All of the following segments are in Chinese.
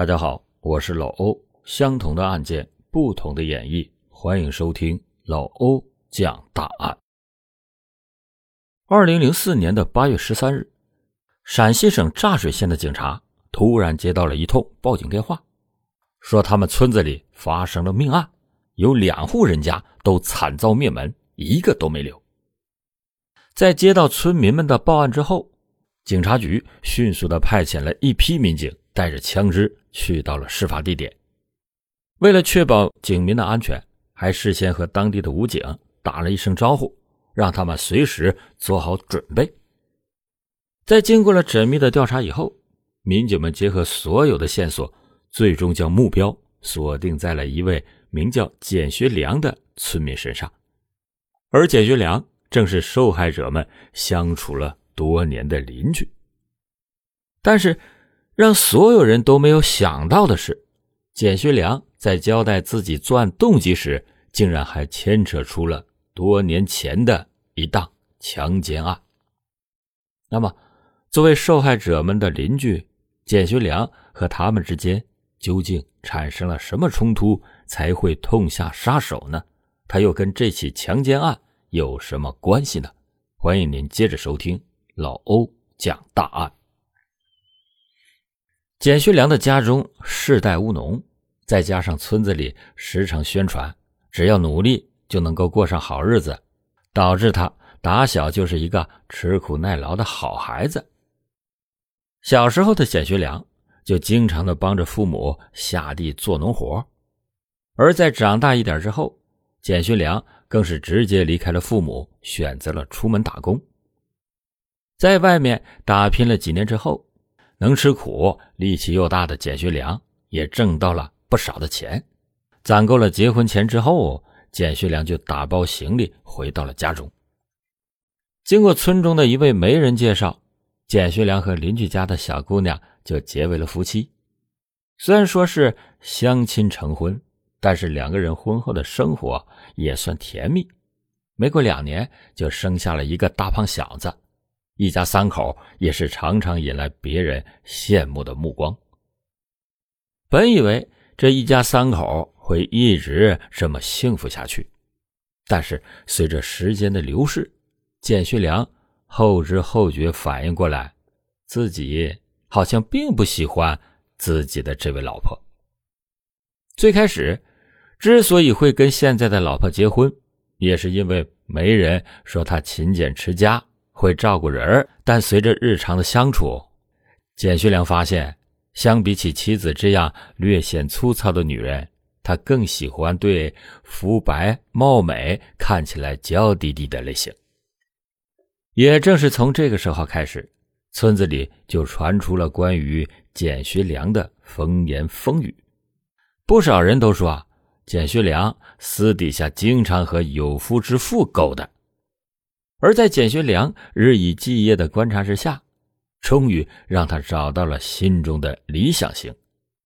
大家好，我是老欧。相同的案件，不同的演绎，欢迎收听老欧讲大案。二零零四年的八月十三日，陕西省柞水县的警察突然接到了一通报警电话，说他们村子里发生了命案，有两户人家都惨遭灭门，一个都没留。在接到村民们的报案之后，警察局迅速的派遣了一批民警，带着枪支去到了事发地点。为了确保警民的安全，还事先和当地的武警打了一声招呼，让他们随时做好准备。在经过了缜密的调查以后，民警们结合所有的线索，最终将目标锁定在了一位名叫简学良的村民身上，而简学良正是受害者们相处了多年的邻居。但是，让所有人都没有想到的是，简学良。在交代自己作案动机时，竟然还牵扯出了多年前的一档强奸案。那么，作为受害者们的邻居，简学良和他们之间究竟产生了什么冲突，才会痛下杀手呢？他又跟这起强奸案有什么关系呢？欢迎您接着收听老欧讲大案。简学良的家中世代务农。再加上村子里时常宣传，只要努力就能够过上好日子，导致他打小就是一个吃苦耐劳的好孩子。小时候的简学良就经常的帮着父母下地做农活，而在长大一点之后，简学良更是直接离开了父母，选择了出门打工。在外面打拼了几年之后，能吃苦、力气又大的简学良也挣到了。不少的钱，攒够了结婚钱之后，简学良就打包行李回到了家中。经过村中的一位媒人介绍，简学良和邻居家的小姑娘就结为了夫妻。虽然说是相亲成婚，但是两个人婚后的生活也算甜蜜。没过两年，就生下了一个大胖小子，一家三口也是常常引来别人羡慕的目光。本以为。这一家三口会一直这么幸福下去，但是随着时间的流逝，简学良后知后觉反应过来，自己好像并不喜欢自己的这位老婆。最开始，之所以会跟现在的老婆结婚，也是因为媒人说他勤俭持家，会照顾人儿但随着日常的相处，简学良发现。相比起妻子这样略显粗糙的女人，他更喜欢对肤白貌美、看起来娇滴滴的类型。也正是从这个时候开始，村子里就传出了关于简学良的风言风语。不少人都说啊，简学良私底下经常和有夫之妇勾搭。而在简学良日以继夜的观察之下，终于让他找到了心中的理想型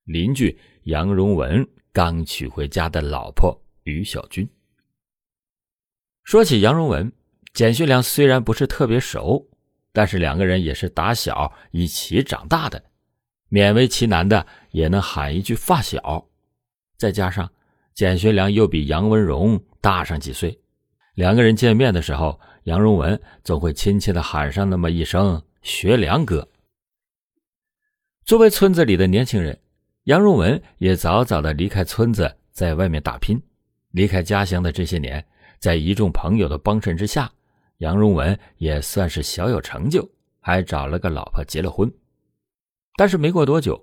邻居杨荣文刚娶回家的老婆于小军。说起杨荣文，简学良虽然不是特别熟，但是两个人也是打小一起长大的，勉为其难的也能喊一句发小。再加上简学良又比杨文荣大上几岁，两个人见面的时候，杨荣文总会亲切的喊上那么一声。学良哥，作为村子里的年轻人，杨荣文也早早的离开村子，在外面打拼。离开家乡的这些年，在一众朋友的帮衬之下，杨荣文也算是小有成就，还找了个老婆结了婚。但是没过多久，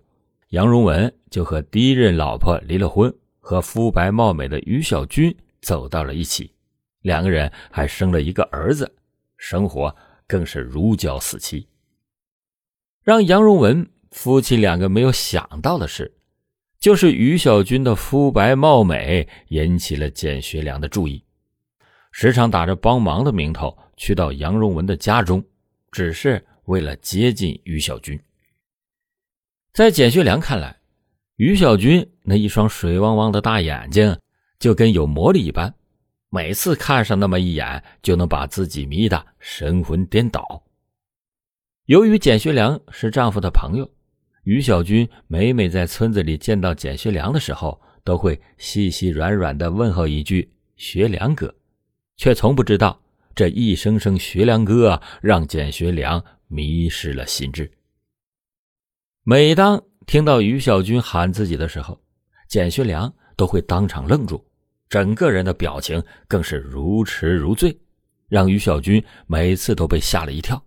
杨荣文就和第一任老婆离了婚，和肤白貌美的于小军走到了一起，两个人还生了一个儿子，生活更是如胶似漆。让杨荣文夫妻两个没有想到的是，就是于小军的肤白貌美引起了简学良的注意，时常打着帮忙的名头去到杨荣文的家中，只是为了接近于小军。在简学良看来，于小军那一双水汪汪的大眼睛就跟有魔力一般，每次看上那么一眼，就能把自己迷得神魂颠倒。由于简学良是丈夫的朋友，于小军每每在村子里见到简学良的时候，都会细细软软的问候一句“学良哥”，却从不知道这一声声“学良哥”让简学良迷失了心智。每当听到于小军喊自己的时候，简学良都会当场愣住，整个人的表情更是如痴如醉，让于小军每次都被吓了一跳，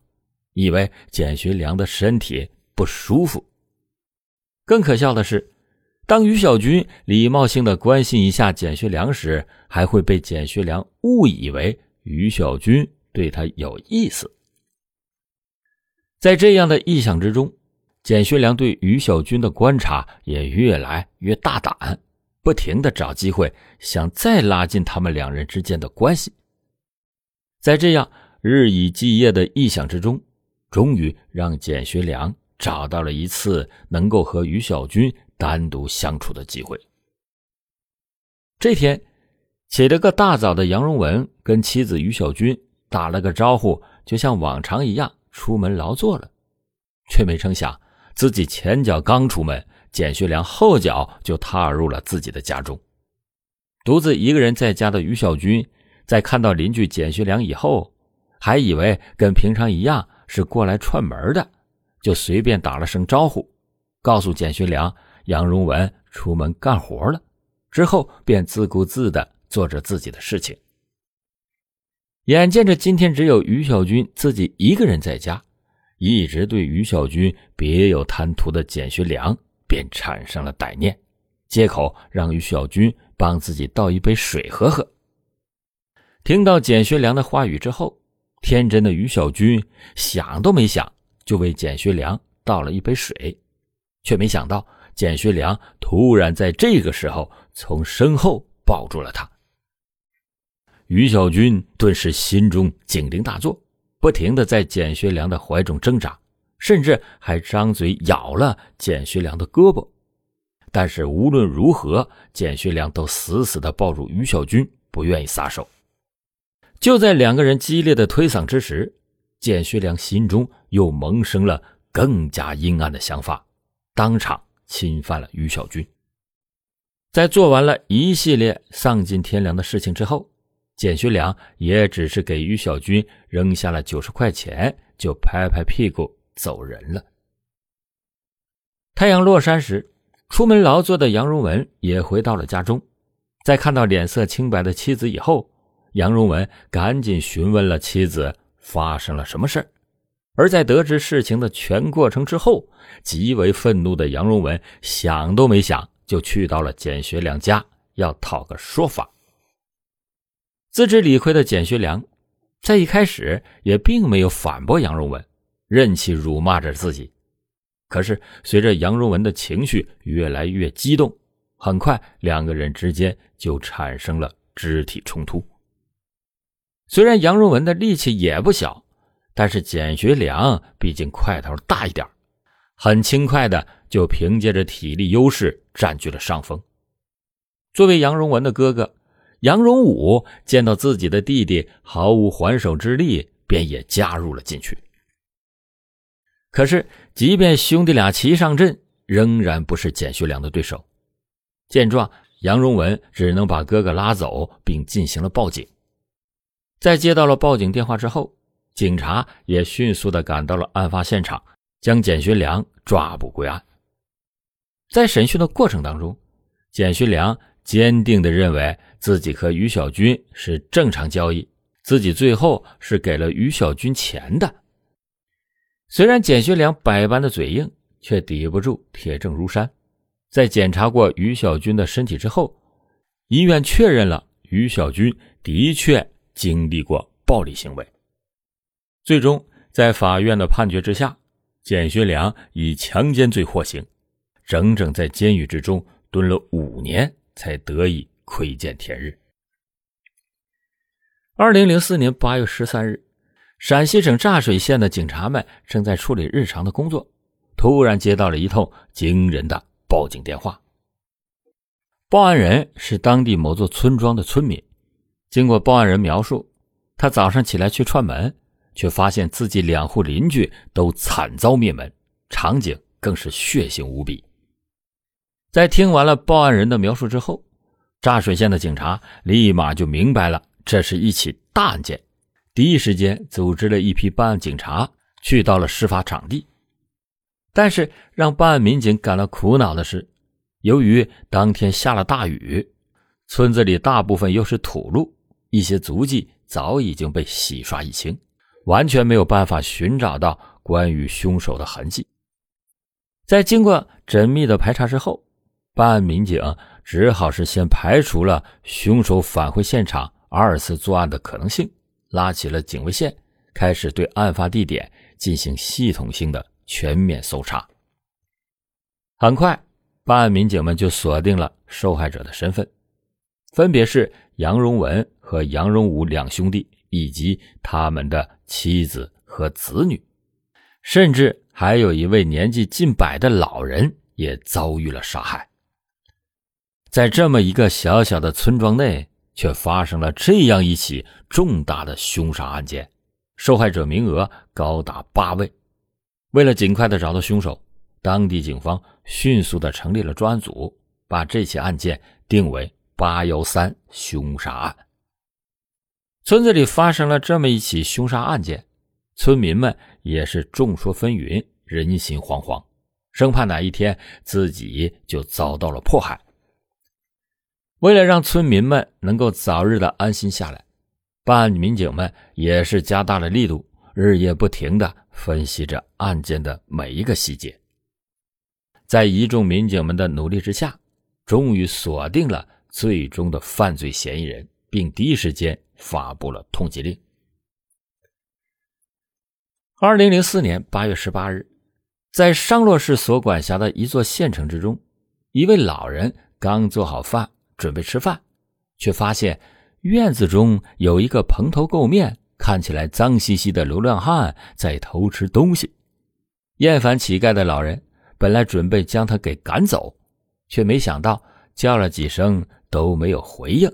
以为简学良的身体不舒服。更可笑的是，当于小军礼貌性的关心一下简学良时，还会被简学良误以为于小军对他有意思。在这样的臆想之中，简学良对于小军的观察也越来越大胆，不停的找机会想再拉近他们两人之间的关系。在这样日以继夜的臆想之中，终于让简学良。找到了一次能够和于小军单独相处的机会。这天起了个大早的杨荣文跟妻子于小军打了个招呼，就像往常一样出门劳作了，却没成想自己前脚刚出门，简学良后脚就踏入了自己的家中。独自一个人在家的于小军，在看到邻居简学良以后，还以为跟平常一样是过来串门的。就随便打了声招呼，告诉简学良杨荣文出门干活了，之后便自顾自的做着自己的事情。眼见着今天只有于小军自己一个人在家，一直对于小军别有贪图的简学良便产生了歹念，借口让于小军帮自己倒一杯水喝喝。听到简学良的话语之后，天真的于小军想都没想。就为简学良倒了一杯水，却没想到简学良突然在这个时候从身后抱住了他。于小军顿时心中警铃大作，不停的在简学良的怀中挣扎，甚至还张嘴咬了简学良的胳膊。但是无论如何，简学良都死死的抱住于小军，不愿意撒手。就在两个人激烈的推搡之时，简学良心中又萌生了更加阴暗的想法，当场侵犯了于小军。在做完了一系列丧尽天良的事情之后，简学良也只是给于小军扔下了九十块钱，就拍拍屁股走人了。太阳落山时，出门劳作的杨荣文也回到了家中，在看到脸色清白的妻子以后，杨荣文赶紧询问了妻子。发生了什么事而在得知事情的全过程之后，极为愤怒的杨荣文想都没想，就去到了简学良家，要讨个说法。自知理亏的简学良，在一开始也并没有反驳杨荣文，任其辱骂着自己。可是随着杨荣文的情绪越来越激动，很快两个人之间就产生了肢体冲突。虽然杨荣文的力气也不小，但是简学良毕竟块头大一点，很轻快的就凭借着体力优势占据了上风。作为杨荣文的哥哥，杨荣武见到自己的弟弟毫无还手之力，便也加入了进去。可是，即便兄弟俩齐上阵，仍然不是简学良的对手。见状，杨荣文只能把哥哥拉走，并进行了报警。在接到了报警电话之后，警察也迅速的赶到了案发现场，将简学良抓捕归案。在审讯的过程当中，简学良坚定的认为自己和于小军是正常交易，自己最后是给了于小军钱的。虽然简学良百般的嘴硬，却抵不住铁证如山。在检查过于小军的身体之后，医院确认了于小军的确。经历过暴力行为，最终在法院的判决之下，简学良以强奸罪获刑，整整在监狱之中蹲了五年，才得以窥见天日。二零零四年八月十三日，陕西省柞水县的警察们正在处理日常的工作，突然接到了一通惊人的报警电话。报案人是当地某座村庄的村民。经过报案人描述，他早上起来去串门，却发现自己两户邻居都惨遭灭门，场景更是血腥无比。在听完了报案人的描述之后，柞水县的警察立马就明白了，这是一起大案件，第一时间组织了一批办案警察去到了事发场地。但是让办案民警感到苦恼的是，由于当天下了大雨，村子里大部分又是土路，一些足迹早已经被洗刷一清，完全没有办法寻找到关于凶手的痕迹。在经过缜密的排查之后，办案民警。只好是先排除了凶手返回现场二次作案的可能性，拉起了警卫线，开始对案发地点进行系统性的全面搜查。很快，办案民警们就锁定了受害者的身份，分别是杨荣文和杨荣武两兄弟，以及他们的妻子和子女，甚至还有一位年纪近百的老人也遭遇了杀害。在这么一个小小的村庄内，却发生了这样一起重大的凶杀案件，受害者名额高达八位。为了尽快的找到凶手，当地警方迅速的成立了专案组，把这起案件定为“八幺三”凶杀案。村子里发生了这么一起凶杀案件，村民们也是众说纷纭，人心惶惶，生怕哪一天自己就遭到了迫害。为了让村民们能够早日的安心下来，办案民警们也是加大了力度，日夜不停的分析着案件的每一个细节。在一众民警们的努力之下，终于锁定了最终的犯罪嫌疑人，并第一时间发布了通缉令。二零零四年八月十八日，在商洛市所管辖的一座县城之中，一位老人刚做好饭。准备吃饭，却发现院子中有一个蓬头垢面、看起来脏兮兮的流浪汉在偷吃东西。厌烦乞丐的老人本来准备将他给赶走，却没想到叫了几声都没有回应。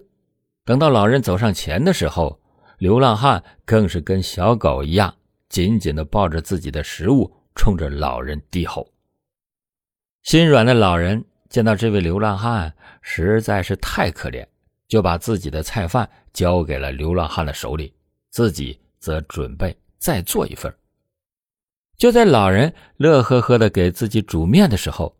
等到老人走上前的时候，流浪汉更是跟小狗一样，紧紧地抱着自己的食物，冲着老人低吼。心软的老人。见到这位流浪汉实在是太可怜，就把自己的菜饭交给了流浪汉的手里，自己则准备再做一份。就在老人乐呵呵的给自己煮面的时候，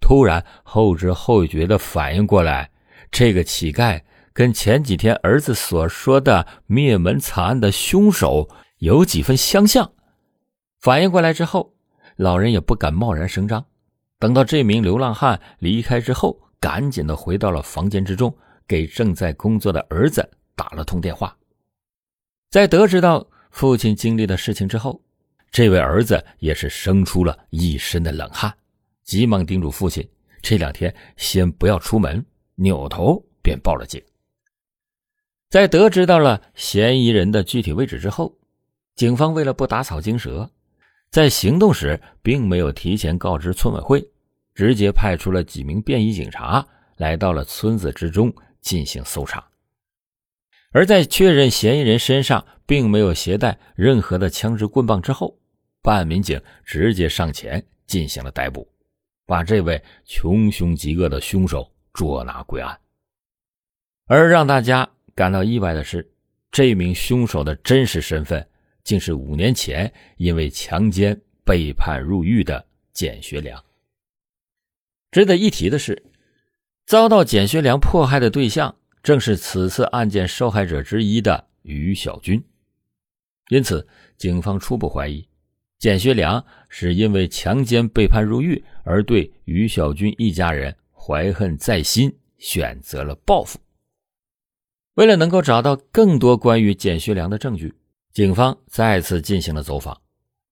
突然后知后觉的反应过来，这个乞丐跟前几天儿子所说的灭门惨案的凶手有几分相像。反应过来之后，老人也不敢贸然声张。等到这名流浪汉离开之后，赶紧的回到了房间之中，给正在工作的儿子打了通电话。在得知到父亲经历的事情之后，这位儿子也是生出了一身的冷汗，急忙叮嘱父亲这两天先不要出门，扭头便报了警。在得知到了嫌疑人的具体位置之后，警方为了不打草惊蛇。在行动时，并没有提前告知村委会，直接派出了几名便衣警察来到了村子之中进行搜查。而在确认嫌疑人身上并没有携带任何的枪支棍棒之后，办案民警直接上前进行了逮捕，把这位穷凶极恶的凶手捉拿归案。而让大家感到意外的是，这名凶手的真实身份。竟是五年前因为强奸被判入狱的简学良。值得一提的是，遭到简学良迫害的对象正是此次案件受害者之一的于小军，因此警方初步怀疑，简学良是因为强奸被判入狱而对于小军一家人怀恨在心，选择了报复。为了能够找到更多关于简学良的证据。警方再次进行了走访，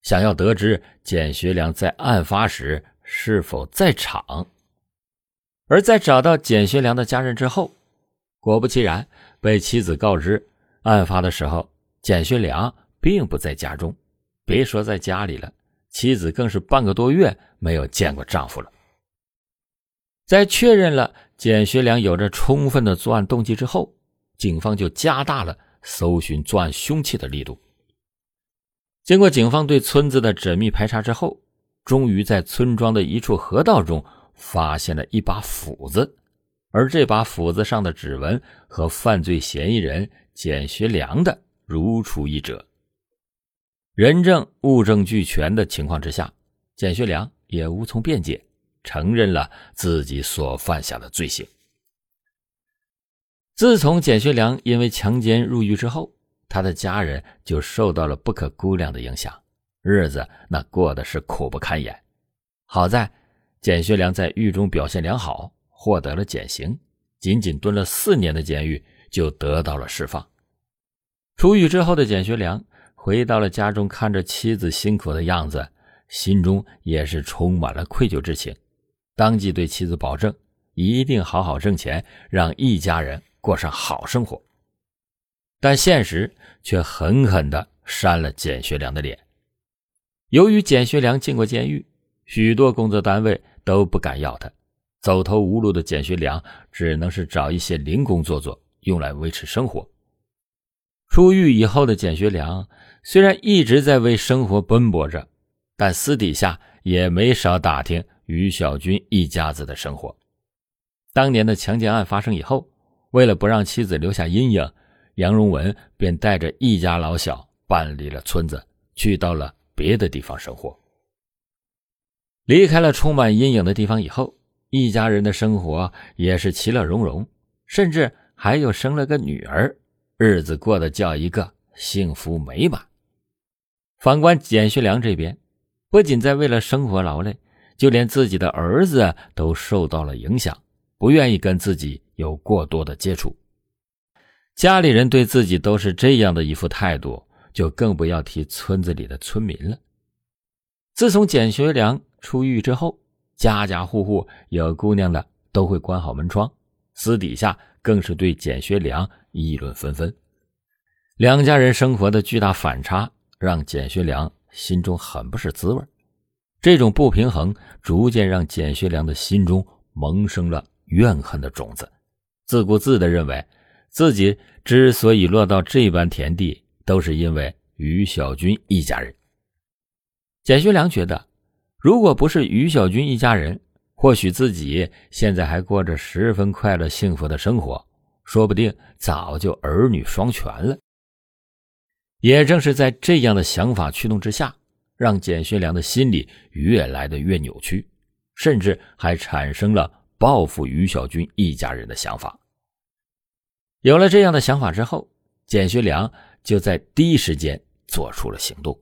想要得知简学良在案发时是否在场。而在找到简学良的家人之后，果不其然，被妻子告知，案发的时候简学良并不在家中，别说在家里了，妻子更是半个多月没有见过丈夫了。在确认了简学良有着充分的作案动机之后，警方就加大了。搜寻作案凶器的力度。经过警方对村子的缜密排查之后，终于在村庄的一处河道中发现了一把斧子，而这把斧子上的指纹和犯罪嫌疑人简学良的如出一辙。人证物证俱全的情况之下，简学良也无从辩解，承认了自己所犯下的罪行。自从简学良因为强奸入狱之后，他的家人就受到了不可估量的影响，日子那过得是苦不堪言。好在简学良在狱中表现良好，获得了减刑，仅仅蹲了四年的监狱就得到了释放。出狱之后的简学良回到了家中，看着妻子辛苦的样子，心中也是充满了愧疚之情，当即对妻子保证，一定好好挣钱，让一家人。过上好生活，但现实却狠狠地扇了简学良的脸。由于简学良进过监狱，许多工作单位都不敢要他，走投无路的简学良只能是找一些零工做做，用来维持生活。出狱以后的简学良虽然一直在为生活奔波着，但私底下也没少打听于小军一家子的生活。当年的强奸案发生以后。为了不让妻子留下阴影，杨荣文便带着一家老小搬离了村子，去到了别的地方生活。离开了充满阴影的地方以后，一家人的生活也是其乐融融，甚至还有生了个女儿，日子过得叫一个幸福美满。反观简学良这边，不仅在为了生活劳累，就连自己的儿子都受到了影响，不愿意跟自己。有过多的接触，家里人对自己都是这样的一副态度，就更不要提村子里的村民了。自从简学良出狱之后，家家户户有姑娘的都会关好门窗，私底下更是对简学良议论纷纷。两家人生活的巨大反差，让简学良心中很不是滋味。这种不平衡，逐渐让简学良的心中萌生了怨恨的种子。自顾自地认为，自己之所以落到这般田地，都是因为于小军一家人。简学良觉得，如果不是于小军一家人，或许自己现在还过着十分快乐幸福的生活，说不定早就儿女双全了。也正是在这样的想法驱动之下，让简学良的心里越来的越扭曲，甚至还产生了。报复于小军一家人的想法，有了这样的想法之后，简学良就在第一时间做出了行动。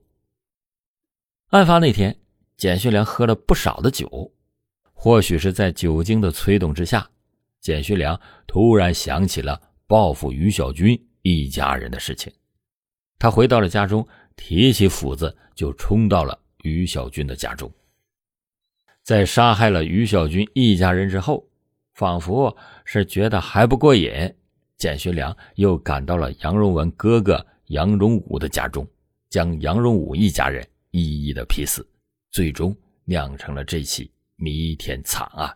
案发那天，简学良喝了不少的酒，或许是在酒精的催动之下，简学良突然想起了报复于小军一家人的事情。他回到了家中，提起斧子就冲到了于小军的家中。在杀害了于小军一家人之后，仿佛是觉得还不过瘾，简学良又赶到了杨荣文哥哥杨荣武的家中，将杨荣武一家人一一的劈死，最终酿成了这起弥天惨案。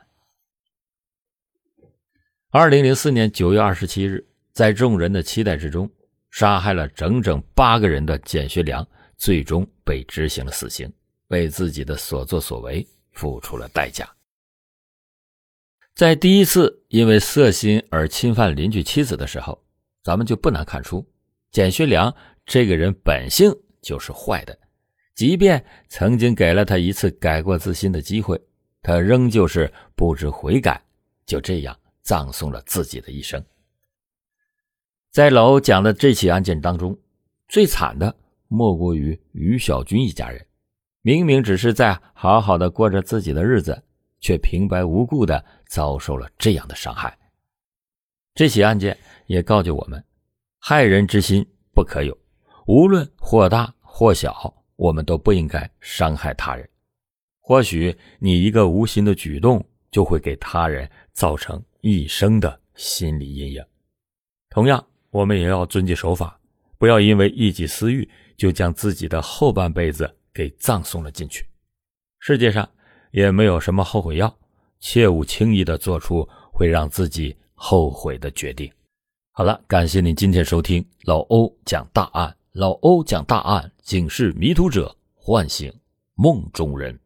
二零零四年九月二十七日，在众人的期待之中，杀害了整整八个人的简学良，最终被执行了死刑，为自己的所作所为。付出了代价。在第一次因为色心而侵犯邻居妻子的时候，咱们就不难看出，简学良这个人本性就是坏的。即便曾经给了他一次改过自新的机会，他仍旧是不知悔改，就这样葬送了自己的一生。在老欧讲的这起案件当中，最惨的莫过于于小军一家人。明明只是在好好的过着自己的日子，却平白无故的遭受了这样的伤害。这起案件也告诫我们：害人之心不可有，无论或大或小，我们都不应该伤害他人。或许你一个无心的举动，就会给他人造成一生的心理阴影。同样，我们也要遵纪守法，不要因为一己私欲，就将自己的后半辈子。给葬送了进去。世界上也没有什么后悔药，切勿轻易的做出会让自己后悔的决定。好了，感谢您今天收听老欧讲大案。老欧讲大案，警示迷途者，唤醒梦中人。